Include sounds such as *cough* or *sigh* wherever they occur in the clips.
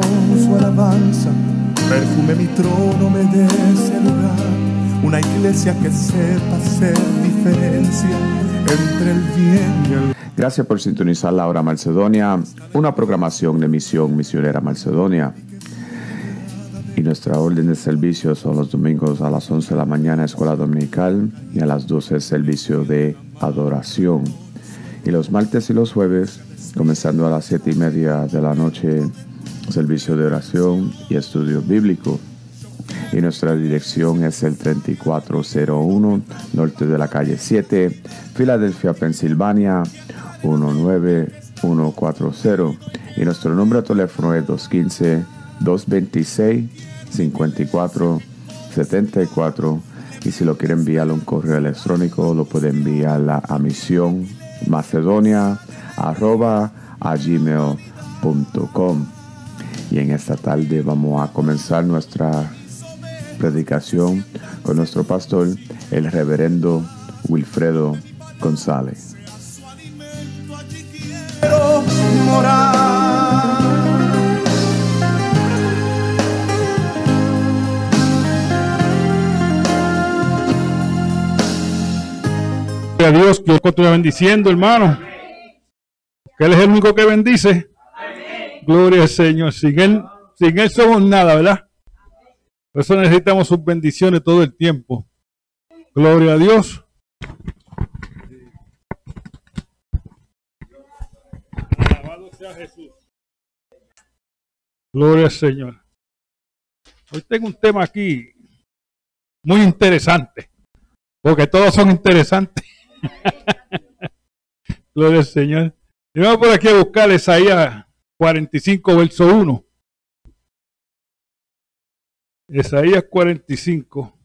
Con su alabanza perfume mi trono, me dé ese lugar. Una iglesia que sepa hacer diferencia entre el bien y el Gracias por sintonizar la hora Macedonia, una programación de misión misionera Macedonia. Y nuestra orden de servicio son los domingos a las 11 de la mañana, escuela dominical, y a las 12 servicio de adoración. Y los martes y los jueves, comenzando a las 7 y media de la noche, servicio de oración y estudio bíblico. Y nuestra dirección es el 3401 norte de la calle 7, Filadelfia, Pensilvania 19140. Y nuestro número de teléfono es 215-226-5474. Y si lo quiere enviar a un correo electrónico, lo puede enviar a misión macedonia arroba a gmail.com. Y en esta tarde vamos a comenzar nuestra predicación con nuestro pastor, el reverendo Wilfredo González. A Dios, que continúe bendiciendo, hermano. Él es el único que bendice. Gloria al Señor. Sin Él, sin Él somos nada, ¿verdad? Por eso necesitamos sus bendiciones todo el tiempo. Gloria a Dios. Alabado sea Jesús. Gloria al Señor. Hoy tengo un tema aquí muy interesante, porque todos son interesantes. *laughs* Gloria al Señor. Y vamos por aquí a buscar Isaías 45, verso 1. Isaías 45.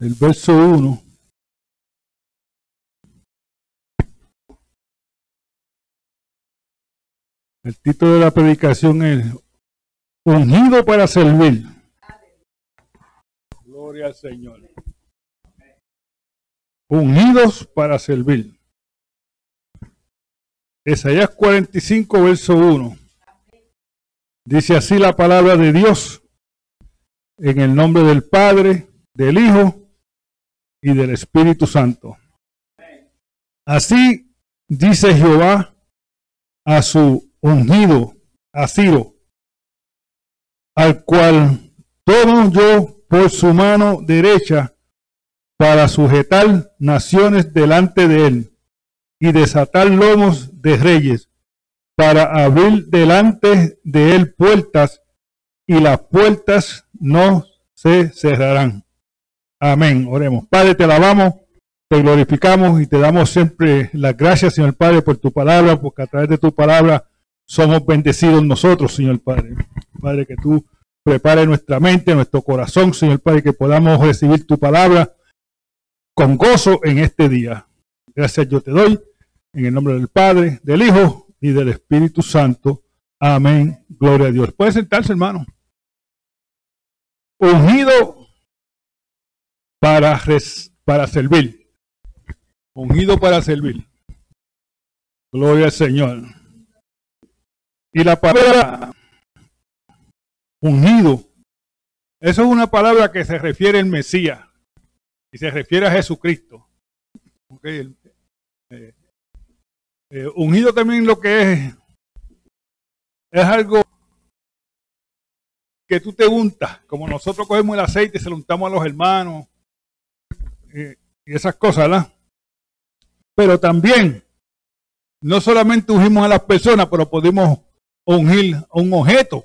El verso 1. El título de la predicación es Ungido para servir. Gloria al Señor. Unidos para servir. Isaías 45, verso 1. Dice así la palabra de Dios en el nombre del Padre, del Hijo y del Espíritu Santo. Así dice Jehová a su ungido, a Ciro, al cual tomo yo por su mano derecha para sujetar naciones delante de él y desatar lomos de reyes, para abrir delante de él puertas y las puertas no se cerrarán. Amén. Oremos. Padre, te alabamos, te glorificamos y te damos siempre las gracias, Señor Padre, por tu palabra, porque a través de tu palabra somos bendecidos nosotros, Señor Padre. Padre, que tú prepares nuestra mente, nuestro corazón, Señor Padre, que podamos recibir tu palabra con gozo en este día. Gracias yo te doy, en el nombre del Padre, del Hijo y del Espíritu Santo. Amén. Gloria a Dios. Puede sentarse, hermano. Ungido para, para servir. Ungido para servir. Gloria al Señor. Y la palabra ungido, eso es una palabra que se refiere al Mesías y se refiere a Jesucristo. Okay. Eh, eh, ungido también lo que es, es algo que tú te untas, como nosotros cogemos el aceite y se lo untamos a los hermanos eh, y esas cosas, ¿verdad? Pero también, no solamente ungimos a las personas, pero podemos ungir a un objeto.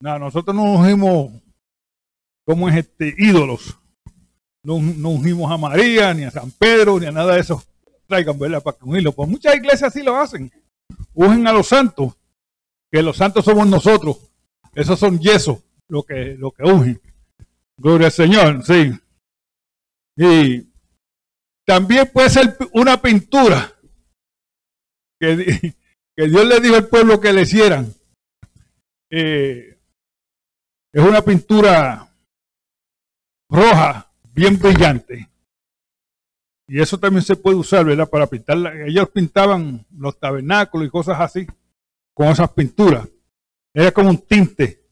No, nosotros no ungimos como es este ídolos. No, no ungimos a María, ni a San Pedro, ni a nada de eso. Traigan, ¿verdad? Para unirlo. Pues muchas iglesias sí lo hacen. Ungen a los santos, que los santos somos nosotros. Esos son yesos, lo que, lo que. Gloria al Señor, sí. Y también puede ser una pintura que, *laughs* que Dios le dijo al pueblo que le hicieran. Eh, es una pintura roja, bien brillante. Y eso también se puede usar, ¿verdad? Para pintar. Ellos pintaban los tabernáculos y cosas así con esas pinturas. Era como un tinte.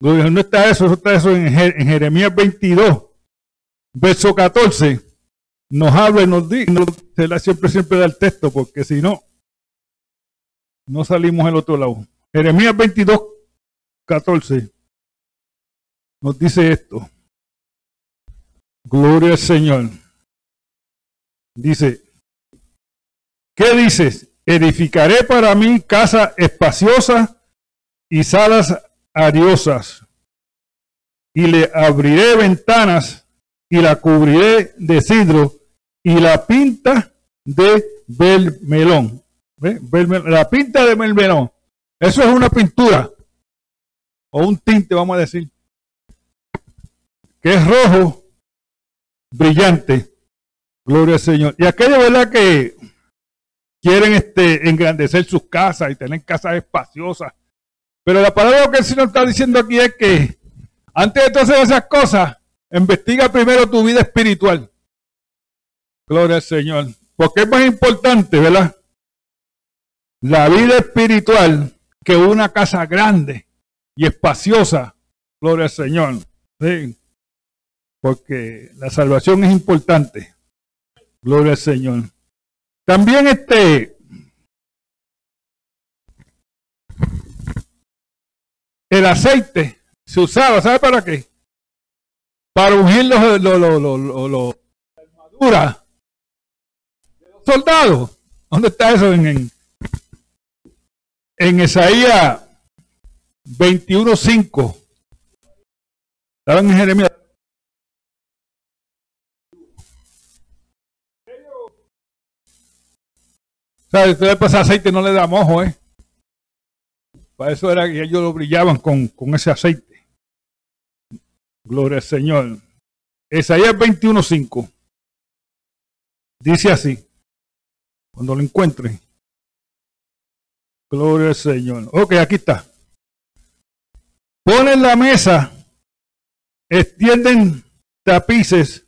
No está eso, está eso en, Jeremías 22, verso 14. Nos habla y nos dice, siempre, siempre da el texto, porque si no, no salimos al otro lado. Jeremías 22, 14 nos dice esto. Gloria al Señor. Dice, ¿qué dices? Edificaré para mí casa espaciosa y salas ariosas, y le abriré ventanas y la cubriré de sidro y la pinta de melón. La pinta de melón. Eso es una pintura o un tinte, vamos a decir, que es rojo brillante. Gloria al Señor. Y aquellos, ¿verdad? Que quieren este, engrandecer sus casas y tener casas espaciosas. Pero la palabra que el Señor está diciendo aquí es que antes de hacer esas cosas, investiga primero tu vida espiritual. Gloria al Señor. Porque es más importante, ¿verdad? La vida espiritual que una casa grande y espaciosa. Gloria al Señor. Porque la salvación es importante. Gloria al Señor. También este el aceite se usaba, ¿sabe para qué? Para ungir los, los, los, los, de los soldados. ¿Dónde está eso? En, en, en Isaías 21.5. Estaban en Jeremías sea, usted pasa aceite no le da mojo, ¿eh? Para eso era que ellos lo brillaban con, con ese aceite. Gloria al Señor. Isaías 21.5. Dice así. Cuando lo encuentren. Gloria al Señor. Ok, aquí está. Ponen la mesa, extienden tapices,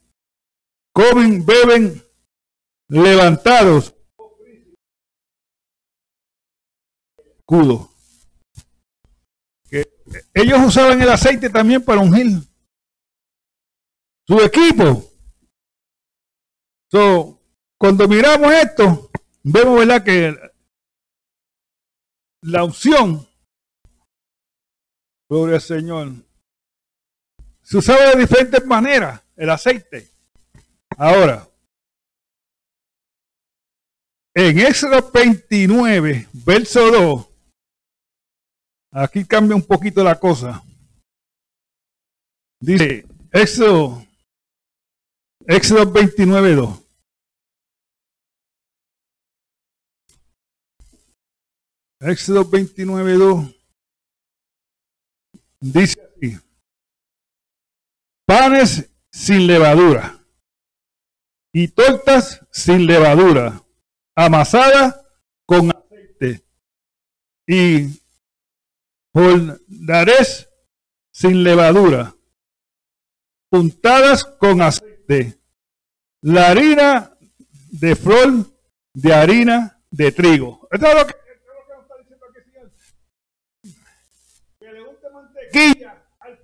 comen, beben, levantados Que ellos usaban el aceite también para ungir su equipo. So, cuando miramos esto, vemos ¿verdad? que la unción, gloria al Señor, se usaba de diferentes maneras el aceite. Ahora, en Éxodo 29, verso 2, Aquí cambia un poquito la cosa. Dice, Éxodo, Éxodo 29, 2. Éxodo 29, 2. Dice así. Panes sin levadura y tortas sin levadura, amasadas con aceite y jordares sin levadura, puntadas con aceite, la harina de flor de harina de trigo. Esto es lo que, al.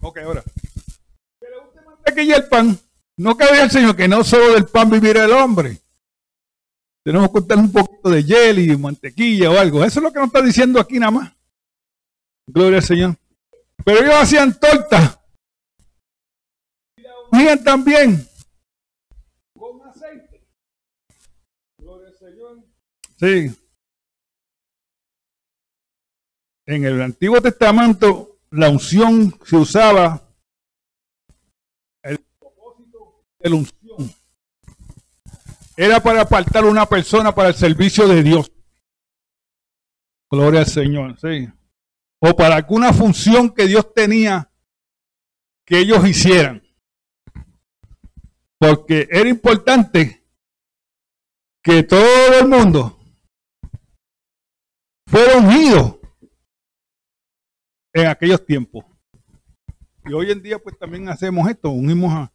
Ok, ahora. Que le guste mantequilla el pan. No cabe el Señor que no solo del pan vivirá el hombre. Tenemos que contar un poquito de jelly, mantequilla o algo. Eso es lo que nos está diciendo aquí nada más. Gloria al Señor. Pero ellos hacían torta. Y también. Con aceite. Gloria al Señor. Sí. En el Antiguo Testamento la unción se usaba, el propósito la unción era para apartar una persona para el servicio de Dios. Gloria al Señor, sí. O para alguna función que Dios tenía que ellos hicieran. Porque era importante que todo el mundo fuera unido en aquellos tiempos. Y hoy en día pues también hacemos esto, unimos a,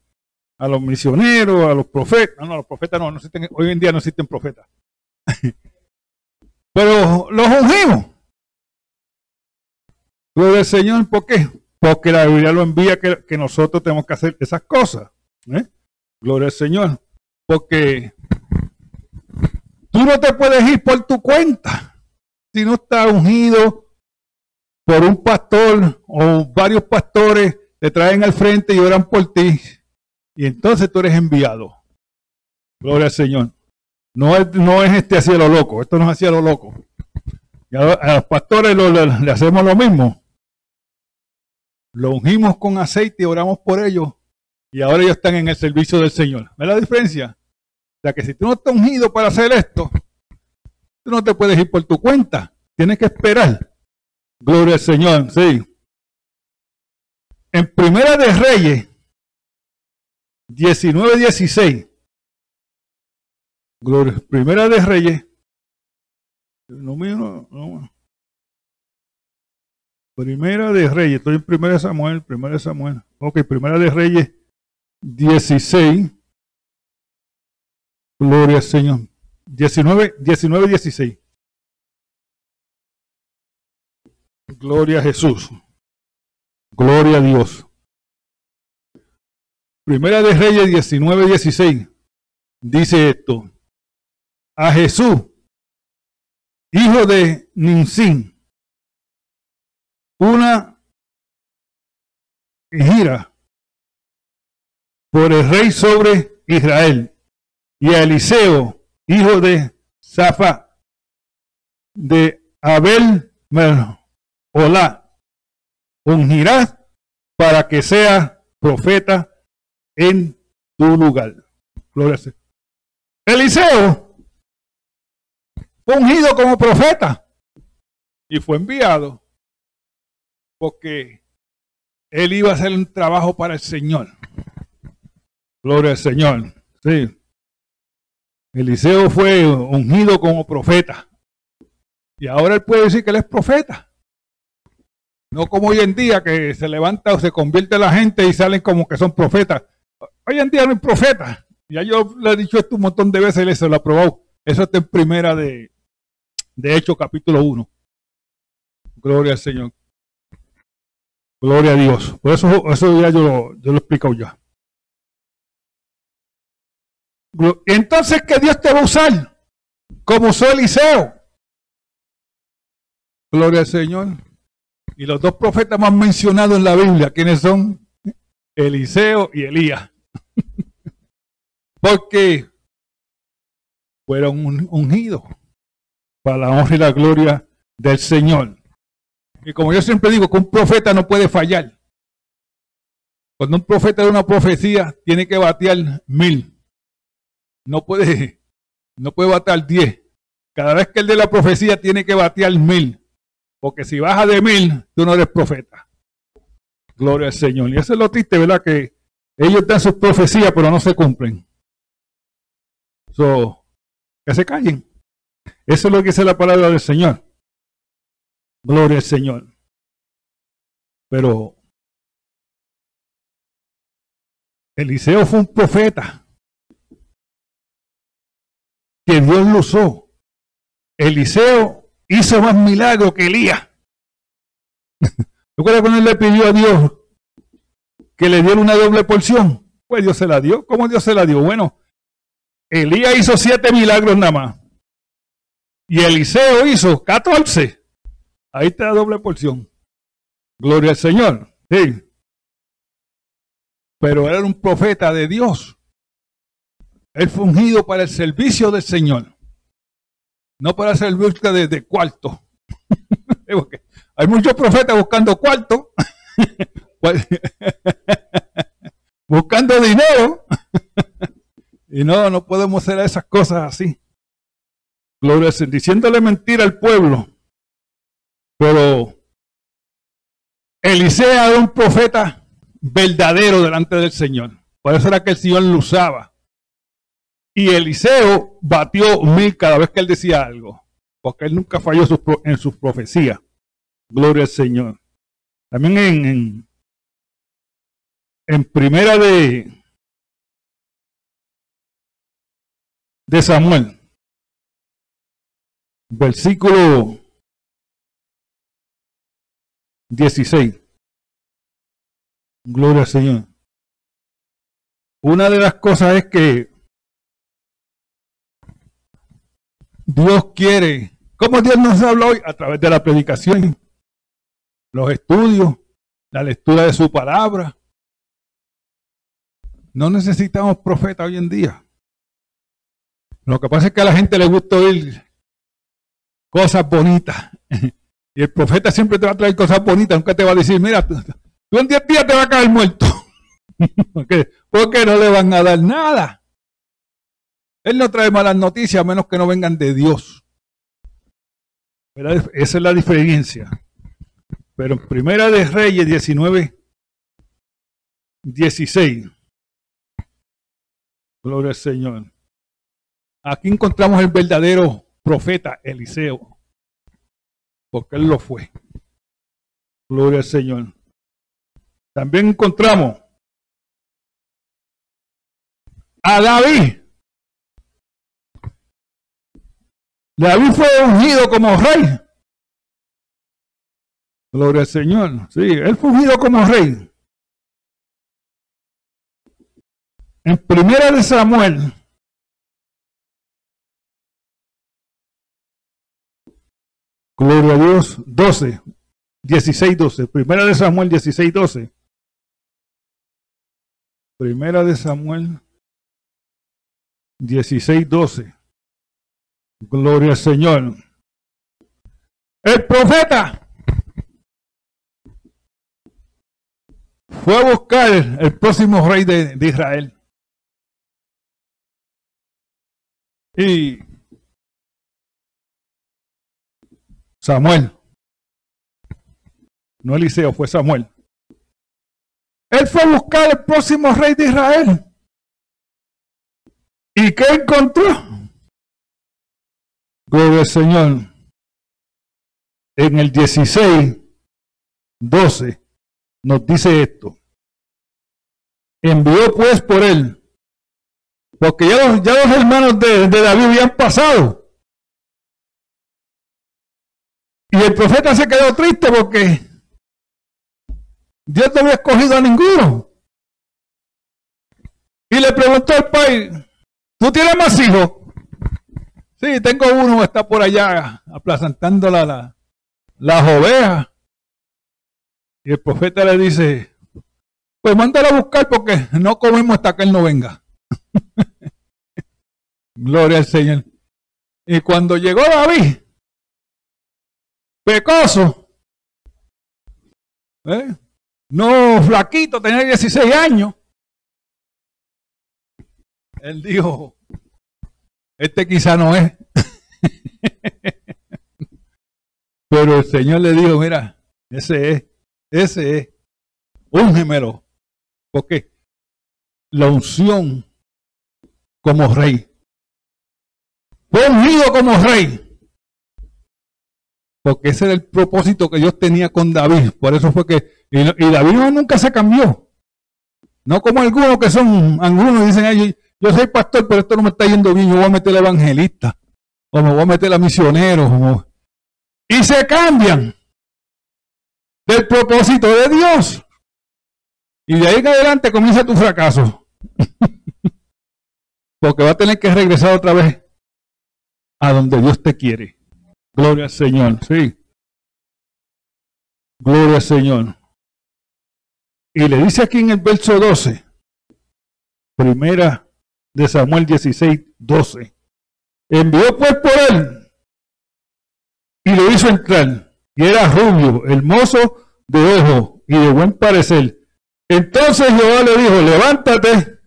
a los misioneros, a los profetas. No, los profetas no, no existen, hoy en día no existen profetas. *laughs* Pero los ungimos. Gloria al Señor, ¿por qué? Porque la Biblia lo envía que, que nosotros tenemos que hacer esas cosas. ¿eh? Gloria al Señor. Porque tú no te puedes ir por tu cuenta si no estás ungido por un pastor o varios pastores te traen al frente y oran por ti. Y entonces tú eres enviado. Gloria al Señor. No es, no es este hacia lo loco. Esto no es hacia lo loco. Y a, los pastores le hacemos lo mismo. Lo ungimos con aceite y oramos por ellos. Y ahora ellos están en el servicio del Señor. ¿Ves la diferencia? O sea que si tú no estás ungido para hacer esto, tú no te puedes ir por tu cuenta. Tienes que esperar Gloria al Señor, sí. En Primera de Reyes 19-16. Gloria, Primera de Reyes. No. Primera de Reyes, estoy en Primera de Samuel, Primera de Samuel. Ok, Primera de Reyes 16. Gloria al Señor. 19, 19, 16. Gloria a Jesús. Gloria a Dios. Primera de Reyes 19, 16. Dice esto. A Jesús, hijo de Ninsín, una gira por el rey sobre Israel, y a Eliseo, hijo de Zafa, de Abel Hola, ungirás para que sea profeta en tu lugar. Gloria a Eliseo fue ungido como profeta y fue enviado porque él iba a hacer un trabajo para el Señor. Gloria al Señor. Sí. Eliseo fue ungido como profeta. Y ahora él puede decir que él es profeta. No como hoy en día que se levanta o se convierte la gente y salen como que son profetas. Hoy en día no hay profetas. Ya yo le he dicho esto un montón de veces y se lo ha probado. Eso está en primera de, de Hechos capítulo 1. Gloria al Señor. Gloria a Dios. Por eso, eso ya yo, yo lo he explicado ya. Entonces, que Dios te va a usar como usó Eliseo. Gloria al Señor. Y los dos profetas más mencionados en la Biblia, ¿quiénes son? Eliseo y Elías. *laughs* Porque fueron ungidos para la honra y la gloria del Señor. Y como yo siempre digo, que un profeta no puede fallar. Cuando un profeta de una profecía tiene que batear mil. No puede, no puede batear diez. Cada vez que el de la profecía tiene que batear mil. Porque si baja de mil, tú no eres profeta. Gloria al Señor. Y eso es lo triste, ¿verdad? Que ellos dan sus profecías, pero no se cumplen. So, que se callen. Eso es lo que dice la palabra del Señor. Gloria al Señor. Pero Eliseo fue un profeta que Dios lo usó. Eliseo hizo más milagros que Elías. *laughs* ¿Recuerda cuando él le pidió a Dios que le diera una doble porción? Pues Dios se la dio. ¿Cómo Dios se la dio? Bueno, Elías hizo siete milagros nada más. Y Eliseo hizo catorce. Ahí está la doble porción. Gloria al Señor. Sí. Pero era un profeta de Dios. Él fungido para el servicio del Señor. No para servir de, de cuarto. *laughs* Hay muchos profetas buscando cuarto. *laughs* *laughs* buscando dinero. *laughs* Y no, no podemos hacer esas cosas así. Gloria diciéndole mentira al pueblo. Pero Eliseo era un profeta verdadero delante del Señor. Por eso era que el Señor lo usaba. Y Eliseo batió mil cada vez que él decía algo. Porque él nunca falló en sus profecías. Gloria al Señor. También en, en primera de, de Samuel, versículo 16. Gloria al Señor. Una de las cosas es que Dios quiere, como Dios nos habla hoy a través de la predicación, los estudios, la lectura de su palabra. No necesitamos profeta hoy en día. Lo que pasa es que a la gente le gusta oír cosas bonitas. *laughs* Y el profeta siempre te va a traer cosas bonitas, nunca te va a decir, mira, tú, en 10 días te vas a caer muerto. *laughs* Porque no le van a dar nada. Él no trae malas noticias a menos que no vengan de Dios. Esa es la diferencia. Pero en Primera de Reyes 19, 16. Gloria al Señor. Aquí encontramos el verdadero profeta Eliseo, porque él lo fue. Gloria al Señor. También encontramos a David. David fue ungido como rey. Gloria al Señor. Sí, él fue ungido como rey. En primera de Samuel Gloria a Dios, 12, 16, 12. Primera de Samuel 16, 12. Primera de Samuel 16, 12. Gloria al Señor. El profeta fue a buscar el próximo rey de, de Israel. Y Samuel. No Eliseo, fue Samuel. Él fue a buscar el próximo rey de Israel. ¿Y qué encontró? Gloria al Señor. En el 16, 12, nos dice esto. Envió pues por él. Porque ya los, ya los hermanos de, David habían pasado. Y el profeta se quedó triste porque Dios no había escogido a ninguno. Y le preguntó al padre, ¿tú tienes más hijos? Sí, tengo uno, está por allá aplazantando la, la, las ovejas. Y el profeta le dice, Pues mándalo a buscar porque no comemos hasta que él no venga. *laughs* Gloria al Señor. Y cuando llegó David, pecoso, ¿eh? no flaquito, tenía 16 años, él dijo, este quizá no es. *laughs* Pero el Señor le dijo, mira, ese es, ese es, úngemelo. Porque la unción como rey. Fue ungido como rey. Porque ese era el propósito que Dios tenía con David. Por eso fue que. Y, David nunca se cambió. No como algunos que son. Algunos dicen, yo soy pastor, pero esto no me está yendo bien. Yo voy a meter a evangelista. O me voy a meter a misionero. Y se cambian del propósito de Dios. Y de ahí en adelante comienza tu fracaso. *laughs* Porque va a tener que regresar otra vez a donde Dios te quiere. Gloria al Señor, sí. Gloria al Señor. Y le dice aquí en el verso 12, primera de Samuel 16, 12. Envió pues por él y lo hizo entrar. Y era rubio, hermoso de ojo y de buen parecer. Entonces Jehová le dijo, levántate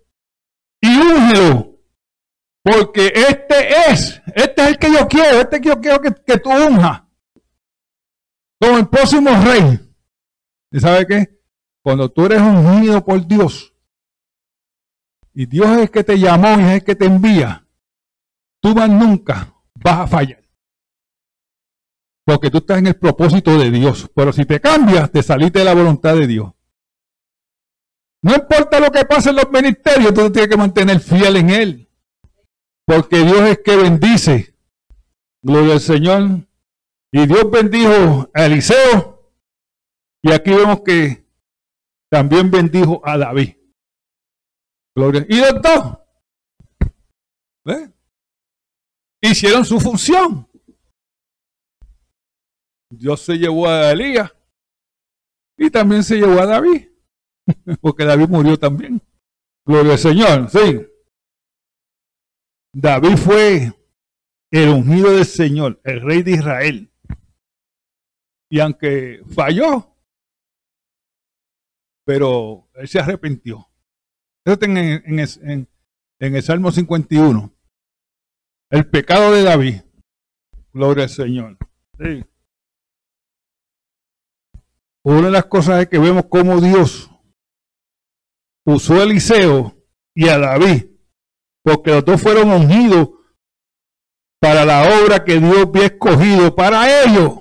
y úngelo, porque este es, este es el que yo quiero, este que yo quiero que, que tú unjas como el próximo rey. ¿Y sabe qué? Cuando tú eres ungido por Dios y Dios es el que te llamó y es el que te envía, tú más nunca vas a fallar. Porque tú estás en el propósito de Dios. Pero si te cambias, te saliste de la voluntad de Dios. No importa lo que pase en los ministerios, tú tienes que mantener fiel en Él. Porque Dios es que bendice. Gloria al Señor. Y Dios bendijo a Eliseo. Y aquí vemos que también bendijo a David. Gloria. Y los dos. Hicieron su función. Dios se llevó a Elías y también se llevó a David, *laughs* porque David murió también. Gloria al Señor, sí. David fue el ungido del Señor, el rey de Israel. Y aunque falló, pero él se arrepintió. Eso en, en el Salmo 51. El pecado de David. Gloria al Señor. Una de las cosas es que vemos cómo Dios usó a Eliseo y a David, porque los dos fueron ungidos para la obra que Dios había escogido para ellos.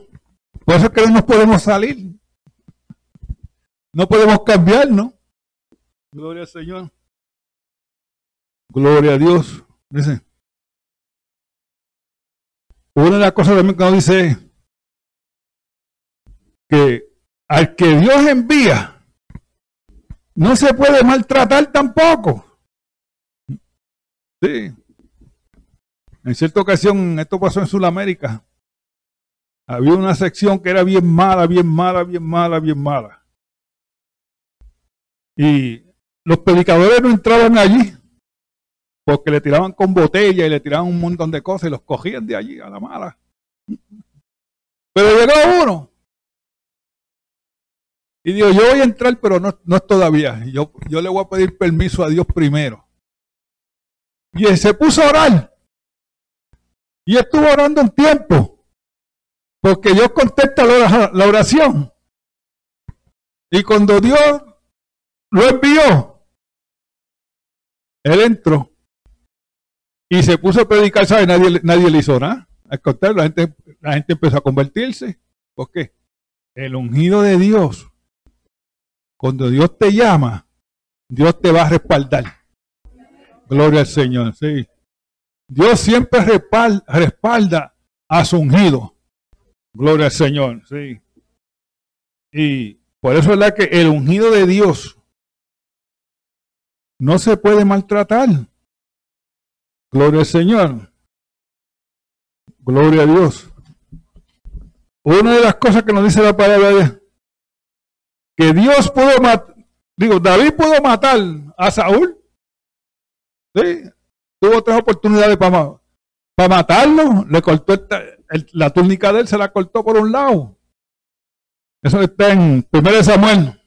Por eso es que no nos podemos salir. No podemos cambiar, ¿no? Gloria al Señor. Gloria a Dios. Dice. Una de las cosas también que nos dice que al que Dios envía, no se puede maltratar tampoco. Sí. En cierta ocasión, esto pasó en Sudamérica. Había una sección que era bien mala, bien mala, bien mala, bien mala. Y los predicadores no entraban allí porque le tiraban con botella y le tiraban un montón de cosas y los cogían de allí a la mala. Pero llegó uno y digo, yo voy a entrar, pero no, no es todavía. Yo, yo le voy a pedir permiso a Dios primero. Y se puso a orar. Y estuvo orando un tiempo. Porque Dios contesta la oración. Y cuando Dios lo envió, él entró. Y se puso a predicar, ¿sabe? Nadie, nadie le hizo nada. Al contrario, la gente, la gente empezó a convertirse. ¿Por qué? El ungido de Dios cuando Dios te llama, Dios te va a respaldar. Gloria al Señor, sí. Dios siempre respalda, a su ungido. Gloria al Señor, sí. Y por eso es la que el ungido de Dios no se puede maltratar. Gloria al Señor. Gloria a Dios. Una de las cosas que nos dice la palabra es que Dios pudo Digo, David pudo matar a Saúl. Sí, tuvo tres oportunidades para, para matarlo. Le cortó la túnica de él, se la cortó por un lado. Eso está en 1 Samuel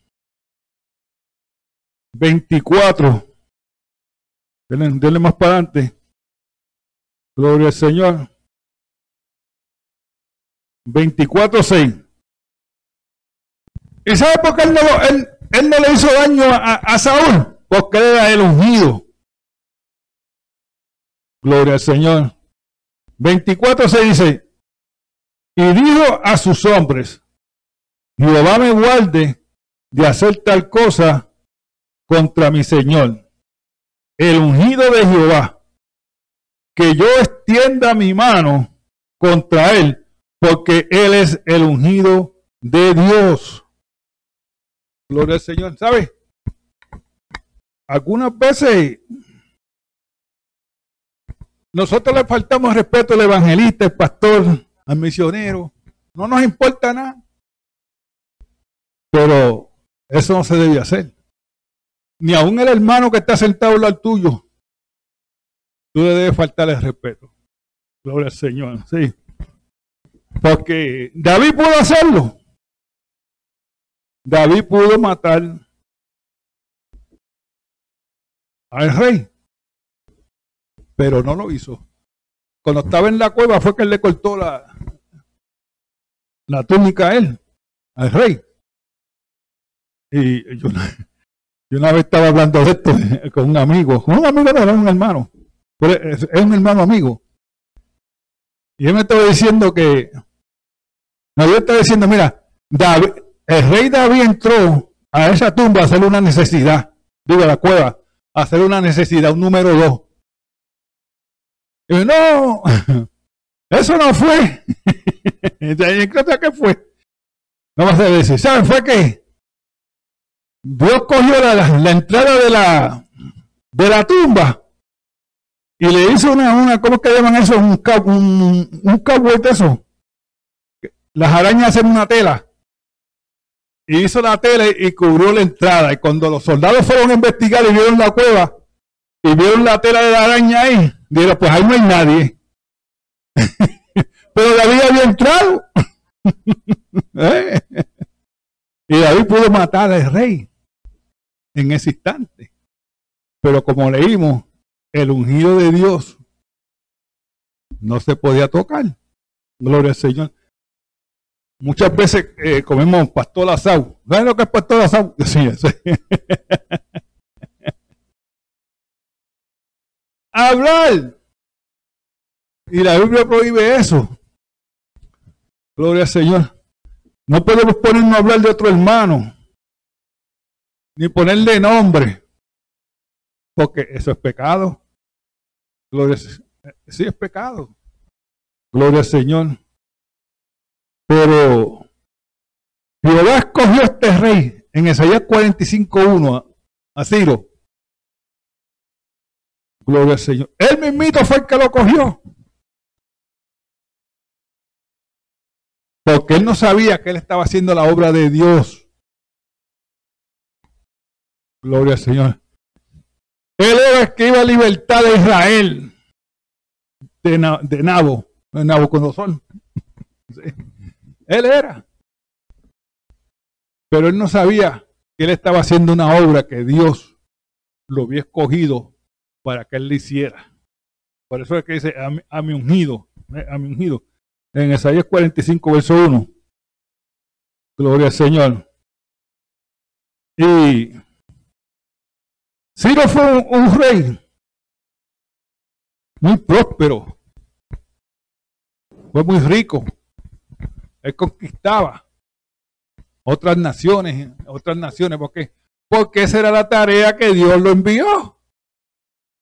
24. Denle, más para adelante. Gloria al Señor. 24.6. ¿Y sabe por qué él no, él, no le hizo daño a, Saúl? Porque él era el ungido. Gloria al Señor. 24.6 dice, y dijo a sus hombres, Jehová me guarde de hacer tal cosa contra mi Señor, el ungido de Jehová, que yo extienda mi mano contra él, porque él es el ungido de Dios. Gloria al Señor. ¿Sabe? Algunas veces nosotros le faltamos respeto al evangelista, al pastor, al misionero. No nos importa nada. Pero eso no se debe hacer. Ni aún el hermano que está sentado al tuyo. Tú le debes faltar el respeto. Gloria al Señor. Sí. Porque David pudo hacerlo. David pudo matar al rey, pero no lo hizo. Cuando estaba en la cueva fue que le cortó la, la túnica a él, al rey. Y yo, una vez estaba hablando de esto *laughs* con un amigo, con un amigo no era un hermano, es, es un hermano amigo. Y él me estaba diciendo que, no, yo estaba diciendo, mira, el rey David entró a esa tumba a hacer una necesidad, digo, a la cueva, a hacer una necesidad, un número dos. No, *laughs* eso no fue. *laughs* ¿Qué fue? No a decir, ¿saben? Fue que Dios cogió la, entrada de la, de la tumba y le hizo una, una ¿cómo que llaman eso? Un, un, un de eso. Las arañas hacen una tela y hizo la tela y cubrió la entrada. Y cuando los soldados fueron a investigar y vieron la cueva y vieron la tela de la araña ahí, dijeron, pues ahí no hay nadie. *laughs* Pero David había entrado. *laughs* ¿Eh? Y David pudo matar al rey en ese instante. Pero como leímos, el ungido de Dios no se podía tocar. Gloria al Señor. Muchas veces eh, comemos pastor asado. ¿Saben lo que es pastor asado? *laughs* Sí, sí. Hablar. Y la Biblia prohíbe eso. Gloria al Señor. No podemos ponernos a hablar de otro hermano. Ni ponerle nombre. Porque eso es pecado. Gloria, sí es pecado. Gloria al Señor. Pero Jehová escogió a este rey en Isaías 45.1 a Ciro. Gloria al Señor. Él mismito fue el que lo cogió. Porque él no sabía que él estaba haciendo la obra de Dios. Gloria al Señor. Él era el que iba a libertad de Israel. De, de Nabo. De Nabucodonosor. Sí. Él era. Pero él no sabía que él estaba haciendo una obra que Dios lo había escogido para que él le hiciera. Por eso es que dice a mi, ungido, eh, a mi ungido. En Isaías 45, verso 1. Gloria al Señor. Y Ciro fue un rey muy próspero. Fue muy rico. Él conquistaba otras naciones, otras naciones, porque porque esa era la tarea que Dios lo envió a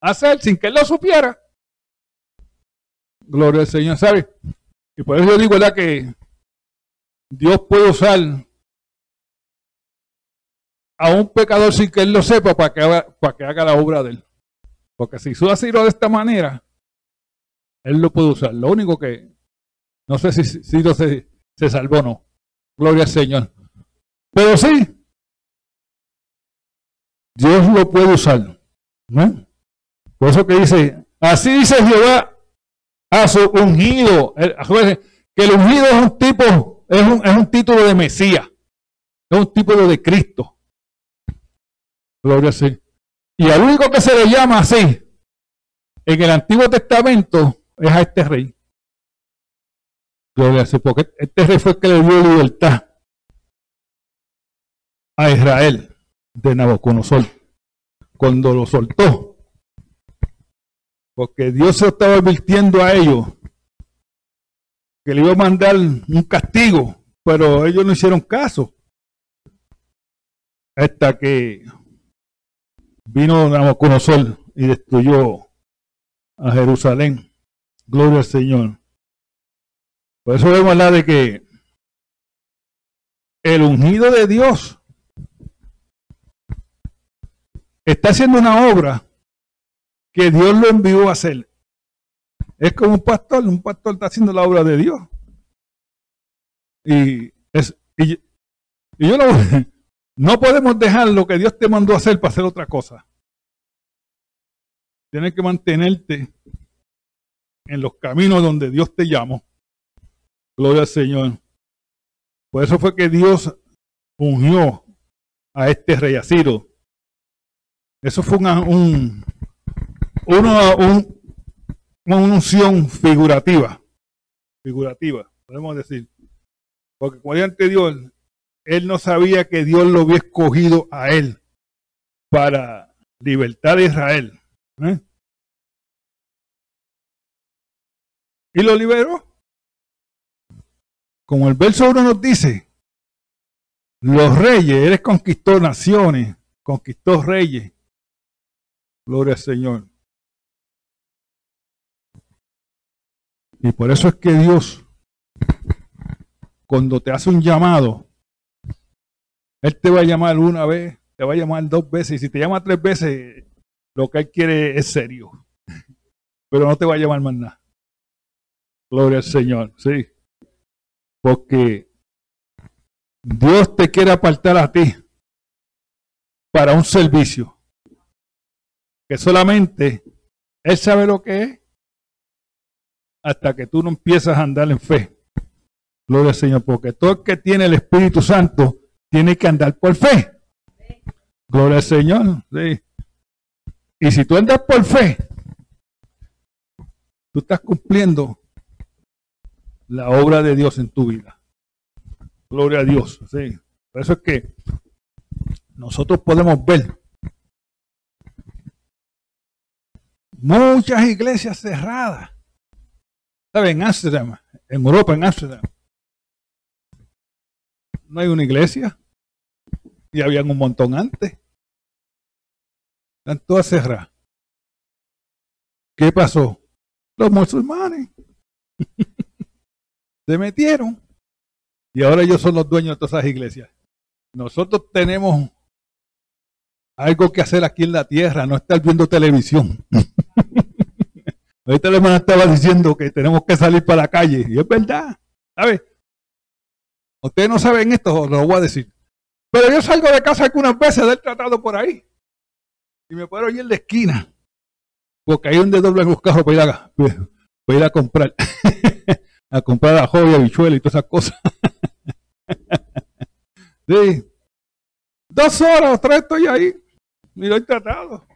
hacer sin que él lo supiera. Gloria al Señor, ¿sabe? Y por eso yo digo, ¿verdad? Que Dios puede usar a un pecador sin que él lo sepa para que haga, para que haga la obra de él. Porque si su asilo de esta manera, él lo puede usar. Lo único que, no sé si, si, no sé, se salvó no. Gloria al Señor. Pero sí, Dios lo puede usar. ¿no? Por eso que dice, así dice Jehová a su ungido. Que el ungido es un tipo, es un, es un título de Mesías. Es un título de Cristo. Gloria a Dios. Y al único que se le llama así en el Antiguo Testamento es a este rey. Gloria a. Porque este rey fue el que le dio libertad a Israel de Nabucodonosor cuando lo soltó. Porque Dios se estaba advirtiendo a ellos que le iba a mandar un castigo, pero ellos no hicieron caso. Hasta que vino Nabucodonosor y destruyó a Jerusalén. Gloria al Señor. Por eso vemos hablar de que el ungido de Dios está haciendo una obra que Dios lo envió a hacer. Es como un pastor, un pastor está haciendo la obra de Dios. Y, es, y, yo lo, *laughs* no podemos dejar lo que Dios te mandó a hacer para hacer otra cosa. Tienes que mantenerte en los caminos donde Dios te llamó. Gloria al Señor. Por eso fue que Dios ungió a este rey Asiro eso fue un, una, una unción figurativa. Figurativa, podemos decir. Porque cuando ante Dios, él no sabía que Dios lo había escogido a él para libertar a Israel. ¿eh? Y lo liberó. Como el verso 1 nos dice, los reyes, él conquistó naciones, conquistó reyes, Gloria al Señor. Y por eso es que Dios, cuando te hace un llamado, Él te va a llamar una vez, te va a llamar dos veces, y si te llama tres veces, lo que Él quiere es serio. Pero no te va a llamar más nada. Gloria al Señor, sí. Porque Dios te quiere apartar a ti para un servicio que solamente Él sabe lo que es hasta que tú no empiezas a andar en fe. Gloria al Señor, porque todo el que tiene el Espíritu Santo tiene que andar por fe. Gloria al Señor. Sí. Y si tú andas por fe, tú estás cumpliendo la obra de Dios en tu vida. Gloria a Dios. Sí. Por eso es que nosotros podemos ver Muchas iglesias cerradas. ¿Sabe? En Ámsterdam, en Europa, en Ámsterdam. No hay una iglesia. Y habían un montón antes. Están todas cerradas. ¿Qué pasó? Los musulmanes *laughs* se metieron. Y ahora ellos son los dueños de todas esas iglesias. Nosotros tenemos algo que hacer aquí en la tierra, no estar viendo televisión. *laughs* Ahorita la hermana estaba diciendo que tenemos que salir para la calle. Y es verdad. ¿Sabe? Ustedes no saben esto, lo voy a decir. Pero yo salgo de casa algunas veces del tratado por ahí. Y me puedo ir en la esquina. Porque ahí donde doblan los carros para ir a, para ir a comprar. *laughs* a comprar a joya, bichuela y todas esas cosas. *laughs* sí. Dos horas tres estoy ahí. Mira el tratado.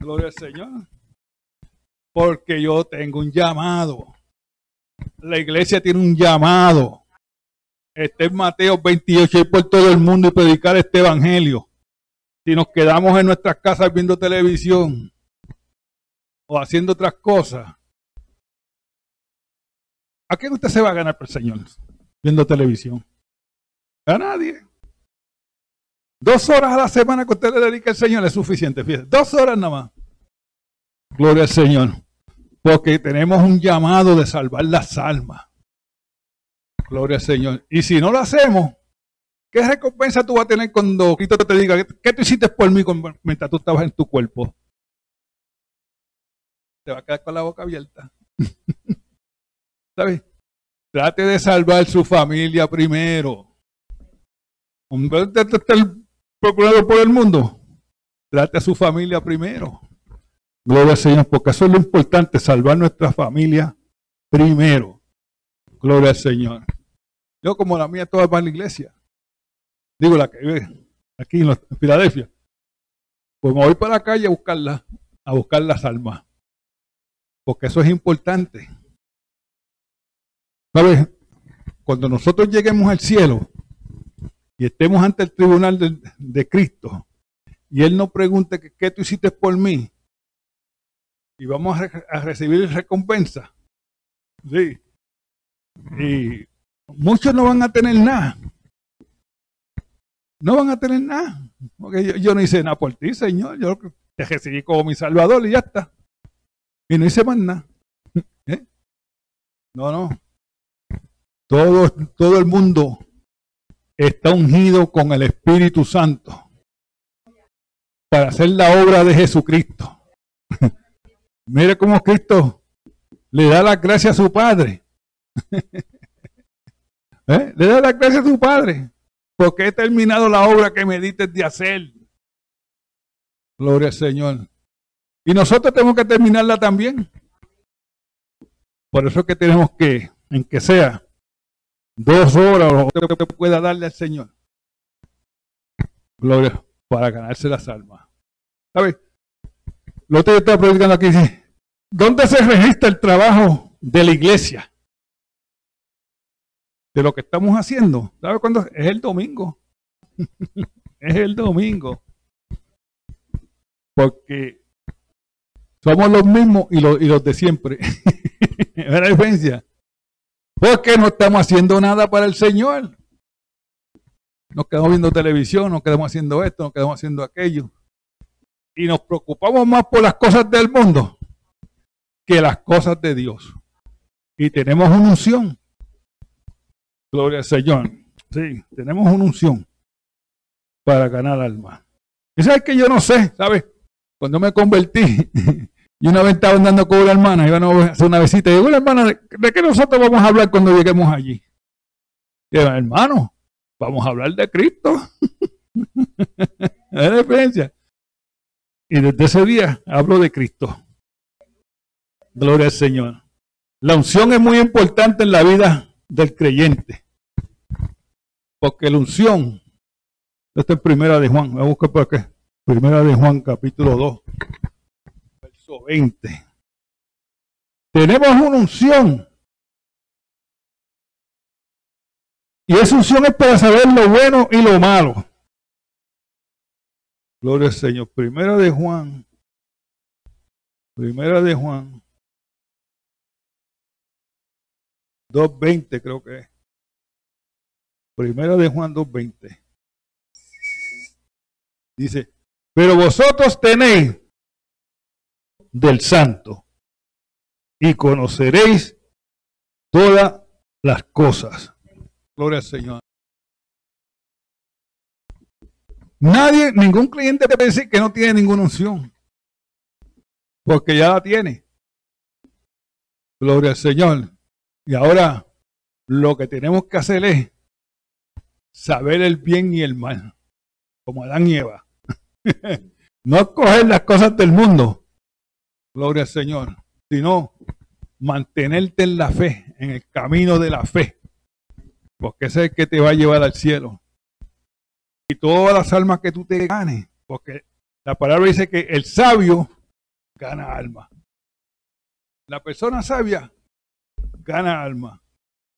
Gloria al Señor porque yo tengo un llamado. La iglesia tiene un llamado. Este es Mateo 28 y por todo el mundo y predicar este evangelio. Si nos quedamos en nuestras casas viendo televisión o haciendo otras cosas, ¿a quién usted se va a ganar por el Señor viendo televisión? A nadie. Dos horas a la semana que usted le dedica al Señor es suficiente. Fíjate. Dos horas nada más. Gloria al Señor. Porque tenemos un llamado de salvar las almas. Gloria al Señor. Y si no lo hacemos, ¿qué recompensa tú vas a tener cuando Cristo te diga, ¿qué tú hiciste por mí mientras tú estabas en tu cuerpo? Te va a quedar con la boca abierta. *laughs* ¿Sabes? Trate de salvar su familia primero. procurado por el mundo, trate a su familia primero. Gloria al Señor, porque eso es lo importante, salvar nuestra familia primero. Gloria al Señor. Yo como la mía toda va a la iglesia. Digo la que vive aquí en, Filadelfia. Pues me voy para la calle a buscarla, a buscar las almas. Porque eso es importante. ¿Sabes? Cuando nosotros lleguemos al cielo y estemos ante el tribunal de, Cristo y Él nos pregunte qué tú hiciste por mí y vamos a, a recibir recompensa. Sí. Y muchos no van a tener nada. No van a tener nada. Porque yo, no hice nada por ti, Señor. Yo te recibí como mi Salvador y ya está. Y no hice más nada. ¿Eh? No, no. Todo, todo el mundo está ungido con el Espíritu Santo para hacer la obra de Jesucristo. *laughs* Mire cómo Cristo le da la gracia a su Padre. *laughs* ¿Eh? Le da la gracia a su Padre porque he terminado la obra que me diste de hacer. Gloria al Señor. Y nosotros tenemos que terminarla también. Por eso es que tenemos que, en que sea, dos horas o lo que pueda darle al Señor. Gloria, para ganarse las almas. ¿Sabes? Lo que yo estaba predicando aquí dice, ¿dónde se registra el trabajo de la iglesia? de lo que estamos haciendo. ¿Sabe cuándo? Es el domingo. *laughs* es el domingo. Porque somos los mismos y los, y los de siempre. *laughs* es la diferencia. Porque no estamos haciendo nada para el Señor. Nos quedamos viendo televisión, nos quedamos haciendo esto, nos quedamos haciendo aquello. Y nos preocupamos más por las cosas del mundo que las cosas de Dios. Y tenemos una unción Gloria al Señor. Sí, tenemos una unción para ganar alma. Y sabes que yo no sé, ¿sabes? Cuando me convertí, *laughs* y una vez estaba andando con una hermana, iba a hacer una visita, y digo, hermana, ¿de, qué nosotros vamos a hablar cuando lleguemos allí? Y yo, hermano, vamos a hablar de Cristo. *laughs* la diferencia. Y desde ese día hablo de Cristo. Gloria al Señor. La unción es muy importante en la vida del creyente. Porque la unción, esta es primera de Juan, voy a buscar por qué. Primera de Juan, capítulo 2, verso 20. Tenemos una unción. Y esa unción es para saber lo bueno y lo malo. Gloria al Señor. Primera de Juan. Primera de Juan. 2.20 creo que es. Primera de Juan 2.20. Dice, pero vosotros tenéis del santo y conoceréis todas las cosas. Gloria al Señor. Nadie, ningún cliente puede decir que no tiene ninguna unción. Porque ya la tiene. Gloria al Señor. Y ahora lo que tenemos que hacer es saber el bien y el mal, como Adán y Eva. *laughs* no coger las cosas del mundo, gloria al Señor, sino mantenerte en la fe, en el camino de la fe, porque ese es el que te va a llevar al cielo. Y todas las almas que tú te ganes, porque la palabra dice que el sabio gana alma. La persona sabia gana alma.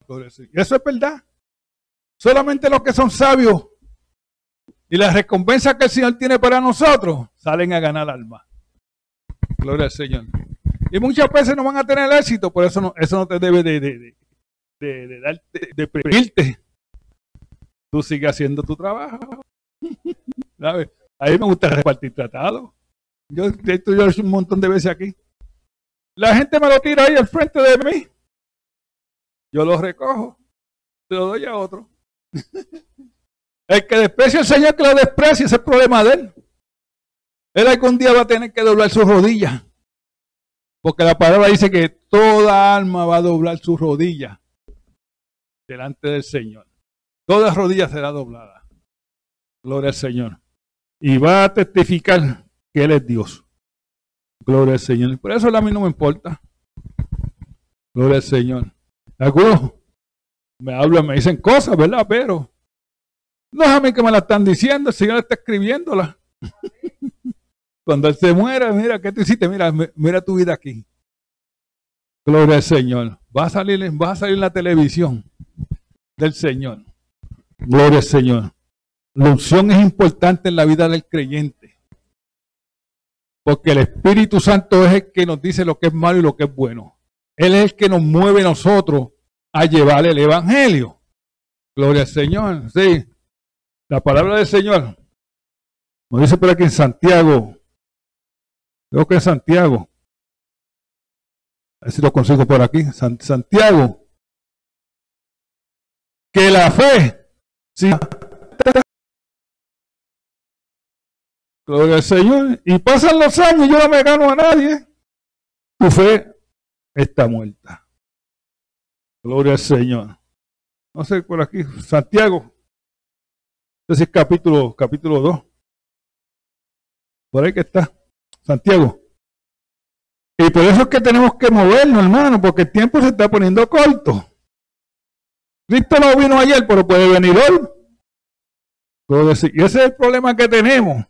Y eso es verdad. Solamente los que son sabios y las recompensas que el Señor tiene para nosotros salen a ganar alma. Gloria al Señor. Y muchas veces no van a tener éxito, por eso no, eso no te debe de, de, de, de darte, de. Tú sigues haciendo tu trabajo. A mí me gusta repartir tratados. Yo he hecho un montón de veces aquí. La gente me lo tira ahí al frente de mí. Yo lo recojo, se lo doy a otro. *laughs* el que desprecia al Señor que lo desprecia, ese es el problema de él. Él algún día va a tener que doblar sus rodillas. Porque la palabra dice que toda alma va a doblar sus rodillas delante del Señor. Toda rodilla será doblada. Gloria al Señor. y va a testificar que Él es Dios. Gloria al Señor. Por eso a mí no me importa. Gloria al Señor. Algunos me hablan, me dicen cosas, ¿verdad? Pero no es a mí que me la están diciendo, el Señor está escribiéndola. *laughs* Cuando Él se muera, mira, ¿qué tú hiciste? Mira, mira tu vida aquí. Gloria al Señor. Va a salir, va a salir en la televisión del Señor. Gloria al Señor. La unción es importante en la vida del creyente. Porque el Espíritu Santo es el que nos dice lo que es malo y lo que es bueno. Él es el que nos mueve nosotros a llevar el Evangelio. Gloria al Señor. Sí. La palabra del Señor. Nos dice por aquí en Santiago. Creo que es Santiago. A ver si lo consigo por aquí. Santiago. Que la fe. Gloria al Señor. Y pasan los años y yo no me gano a nadie. Tu fe está muerta. Gloria al Señor. No sé por aquí. Santiago. Ese es capítulo, capítulo 2. Por ahí que está. Santiago. Y por eso es que tenemos que movernos, hermano, porque el tiempo se está poniendo corto. Cristo no vino ayer, pero puede venir hoy. Y ese es el problema que tenemos.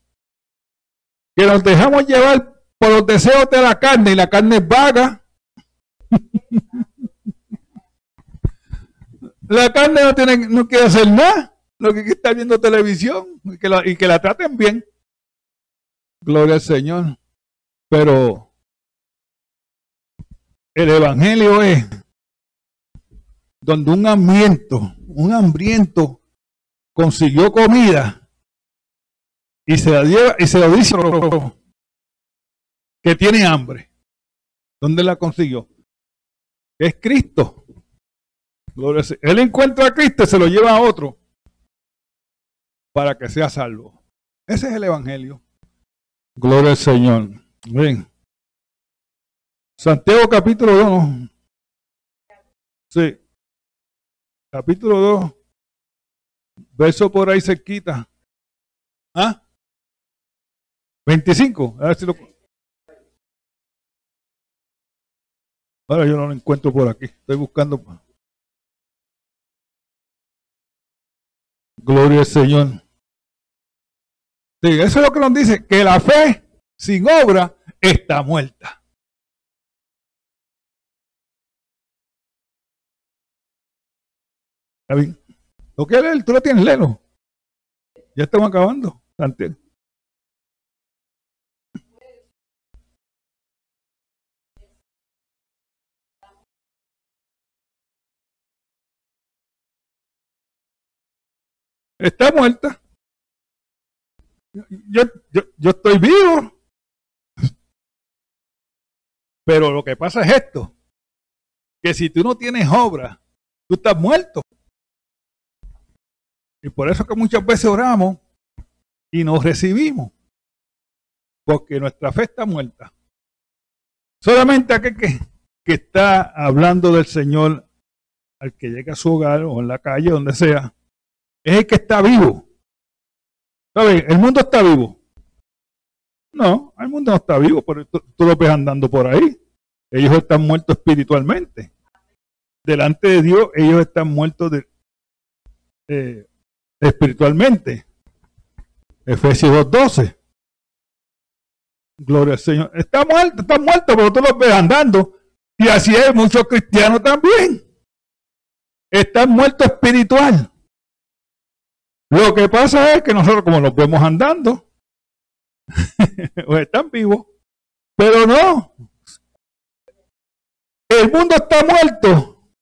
Que nos dejamos llevar por los deseos de la carne y la carne es vaga. *laughs* la carne no, tiene, no quiere hacer nada. Lo que está viendo televisión y que, la, y que la traten bien. Gloria al Señor. Pero el Evangelio es donde un hambriento, un hambriento consiguió comida y se la lleva y se lo dice que tiene hambre. ¿Dónde la consiguió? Es Cristo. Él encuentra a Cristo y se lo lleva a otro para que sea salvo. Ese es el Evangelio. Gloria al Señor. Santiago capítulo 2. Sí. Capítulo 2. Verso por ahí cerquita. ¿Ah? 25. A ver si lo... Ahora yo no lo encuentro por aquí. Estoy buscando. Gloria al Señor. Sí, eso es lo que nos dice, que la fe sin obra está muerta. Lo que leer, tú lo tienes, léelo. Ya estamos acabando. Está muerta. Yo, yo, yo estoy vivo. Pero lo que pasa es esto, que si tú no tienes obra, tú estás muerto. Y por eso que muchas veces oramos y nos recibimos. Porque nuestra fe está muerta. Solamente aquel que, que está hablando del Señor al que llega a su hogar o en la calle, donde sea, es el que está vivo. ¿Sabes? El mundo está vivo. No, el mundo no está vivo, pero tú, tú lo ves andando por ahí. Ellos están muertos espiritualmente. Delante de Dios, ellos están muertos de, espiritualmente. Efesios 2.12. Gloria al Señor. Está muerto, está muerto, pero tú lo ves andando. Y así es muchos cristianos también. Están muertos espiritual. Lo que pasa es que nosotros como los vemos andando, *laughs* están vivos, pero no. El mundo está muerto.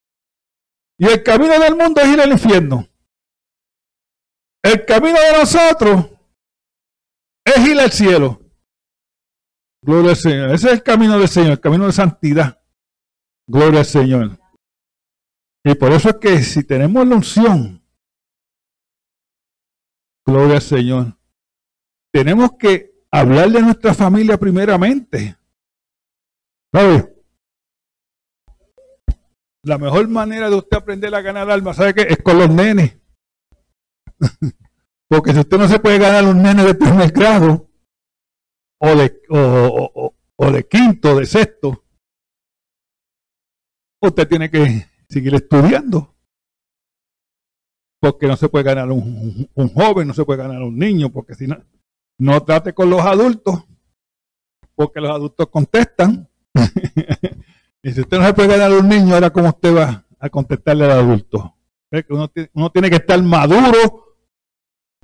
Y el camino del mundo es ir al infierno. El camino de nosotros es ir al cielo. Gloria al Señor. Ese es el camino del Señor, el camino de santidad. Gloria al Señor. Y por eso es que si tenemos la unción, gloria al Señor, tenemos que hablar de nuestra familia primeramente. ¿Sabe? La mejor manera de usted aprender a ganar alma, ¿sabe qué? Es con los nenes. Porque si usted no se puede ganar un nene de primer grado, o de, o, o de quinto, de sexto, usted tiene que seguir estudiando. Porque no se puede ganar un, un, joven, no se puede ganar un niño, porque si no, no trate con los adultos, porque los adultos contestan. *laughs* y si usted no se puede ganar un niño, ahora cómo usted va a contestarle al adulto. Uno, uno tiene que estar maduro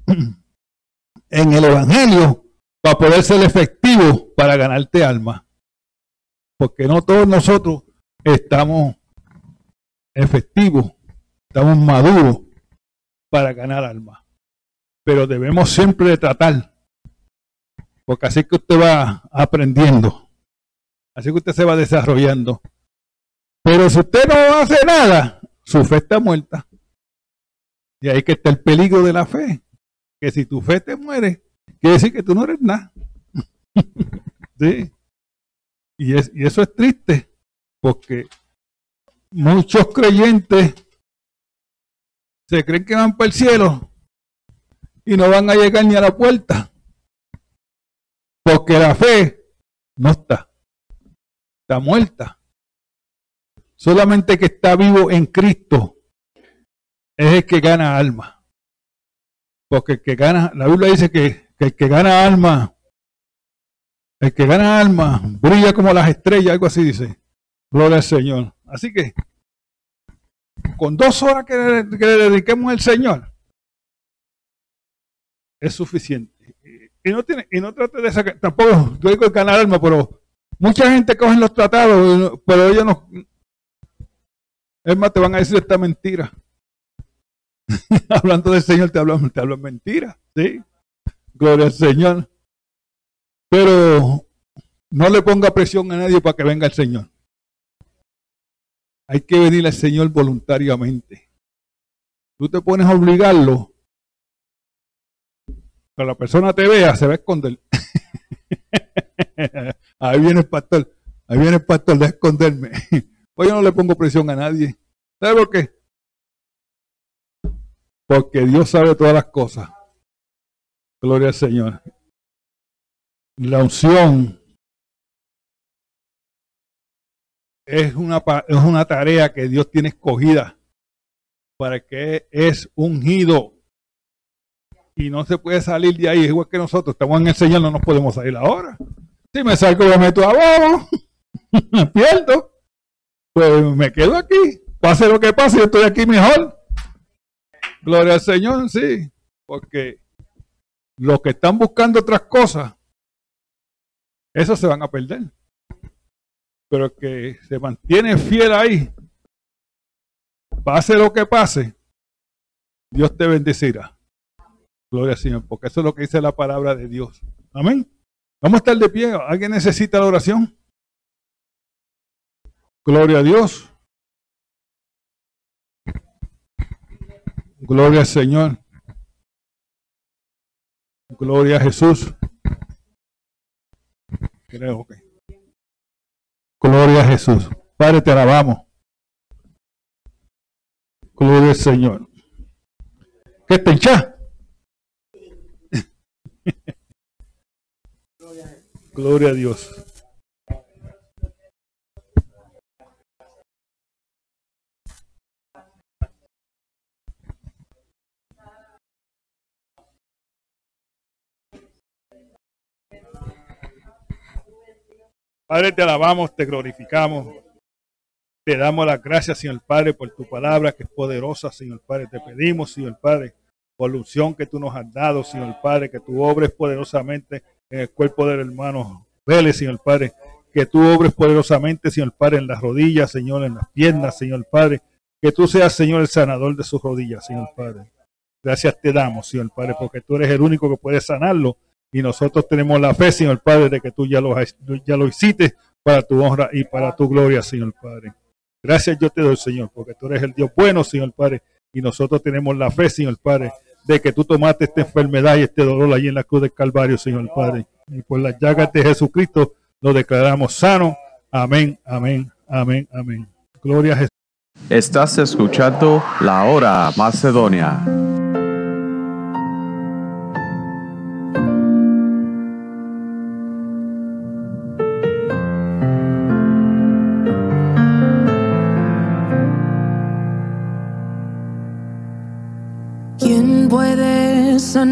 *clears throat* en el Evangelio para poder ser efectivo para ganarte alma. Porque no todos nosotros estamos efectivos, estamos maduros para ganar alma. Pero debemos siempre tratar, porque así que usted va aprendiendo, así que usted se va desarrollando. Pero si usted no hace nada, su fe está muerta. Y ahí que está el peligro de la fe, que si tu fe te muere, quiere decir que tú no eres nada. *laughs* ¿Sí? Y, es, y eso es triste, porque muchos creyentes se creen que van para el cielo y no van a llegar ni a la puerta. Porque la fe no está. Está muerta. Solamente que está vivo en Cristo es el que gana alma. Porque el que gana, la Biblia dice que, que el que gana alma, el que gana alma brilla como las estrellas, algo así dice. Gloria al Señor. Así que, con dos horas que le, dediquemos al Señor, es suficiente. Y no, tiene, y no trate de sacar, tampoco, yo digo ganar alma, pero mucha gente coge los tratados, pero ellos no. Es más, te van a decir esta mentira. *laughs* Hablando del Señor, te hablan, te hablan mentira. ¿sí? Gloria al Señor. Pero no le ponga presión a nadie para que venga el Señor. Hay que venir al Señor voluntariamente. Tú te pones a obligarlo. Pero la persona te vea, se va a esconder. *laughs* Ahí viene el pastor. Ahí viene el pastor de esconderme. *laughs* Pues yo no le pongo presión a nadie. ¿Sabe por qué? Porque Dios sabe todas las cosas. Gloria al Señor. La unción es una, es una tarea que Dios tiene escogida para que es ungido y no se puede salir de ahí, igual que nosotros, estamos en el Señor, no nos podemos salir ahora. Si me salgo, me meto abajo, *laughs* me pierdo, pues me quedo aquí. Pase lo que pase, yo estoy aquí mejor. Gloria al Señor, sí, porque los que están buscando otras cosas, esos se van a perder pero que se mantiene fiel ahí, pase lo que pase, Dios te bendecirá. Gloria al Señor, porque eso es lo que dice la palabra de Dios. Amén. Vamos a estar de pie. ¿Alguien necesita la oración? Gloria a Dios. Gloria al Señor. Gloria a Jesús. Creo que. Gloria a Jesús. Padre, te alabamos. Gloria al Señor. ¿Qué te? *laughs* Gloria a Dios. Padre, te alabamos, te glorificamos. Te damos las gracias, Señor Padre, por tu palabra que es poderosa, Señor Padre. Te pedimos, Señor Padre, por la unción que tú nos has dado, Señor Padre, que tú obres poderosamente en el cuerpo del hermano Vélez, Señor Padre. Que tú obres poderosamente, Señor Padre, en las rodillas, Señor, en las piernas, Señor Padre. Que tú seas, Señor, el sanador de sus rodillas, Señor Padre. Gracias te damos, Señor Padre, porque tú eres el único que puede sanarlo y nosotros tenemos la fe, Señor Padre, de que tú ya lo, ya lo hiciste para tu honra y para tu gloria, Señor Padre. Gracias yo te doy, Señor, porque tú eres el Dios bueno, Señor Padre, y nosotros tenemos la fe, Señor Padre, de que tú tomaste esta enfermedad y este dolor allí en la cruz del Calvario, Señor Padre. Y por las llagas de Jesucristo lo declaramos sano. Amén, amén, amén, amén. Gloria a Jesús. Estás escuchando la hora Macedonia.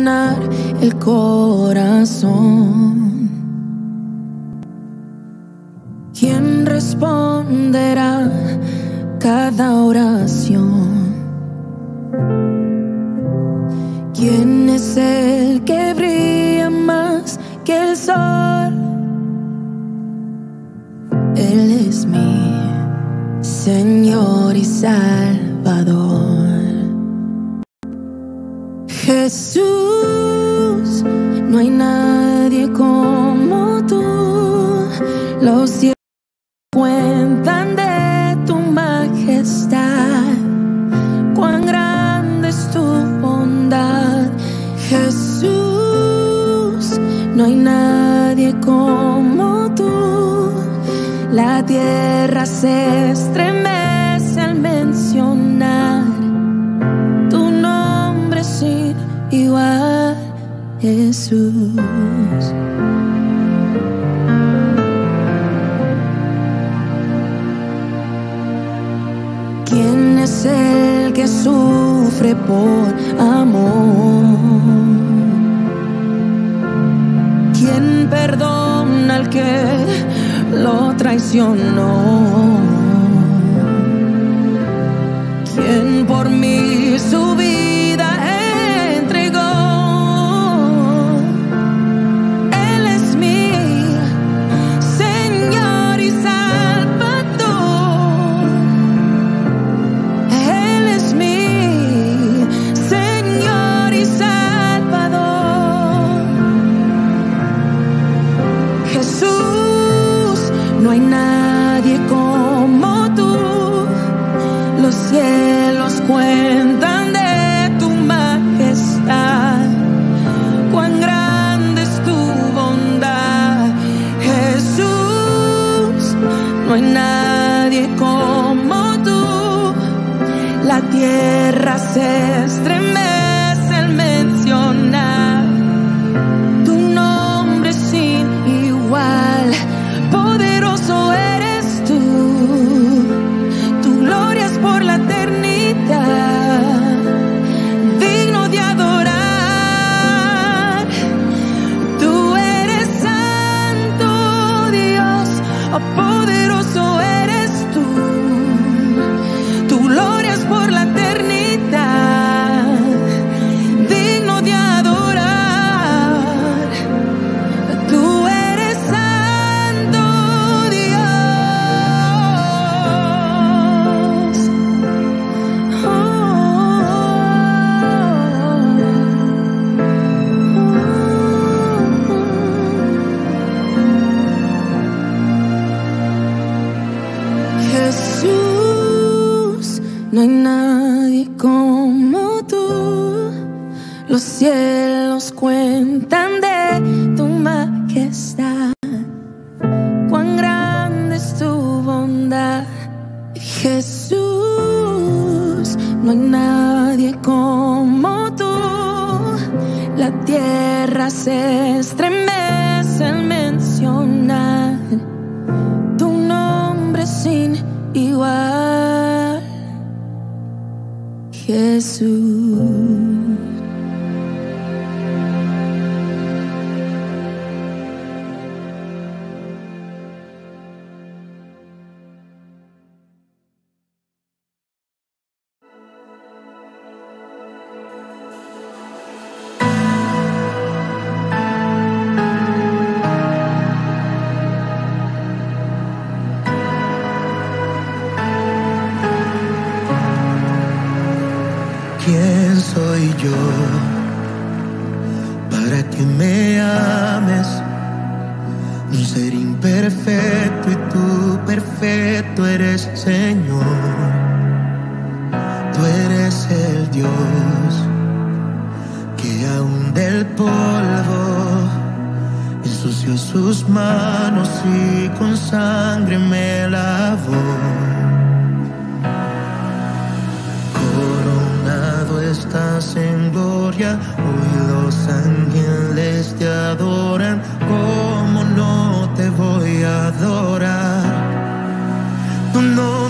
el corazón. ¿Quién responderá cada oración? ¿Quién es el que brilla más que el sol? Él es mi Señor y sal. és soy yo para que me ames. Un ser imperfecto y tú perfecto eres, Señor. Tú eres el Dios que aún del polvo ensució sus manos y con sangre me lavó. en gloria, hoy los ángeles te adoran, ¿cómo no te voy a adorar? Tú no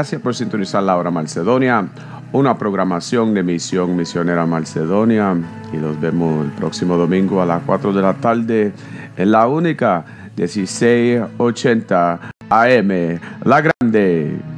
Gracias por sintonizar la hora Macedonia, una programación de Misión Misionera Macedonia. Y nos vemos el próximo domingo a las 4 de la tarde en la única 1680 AM, La Grande.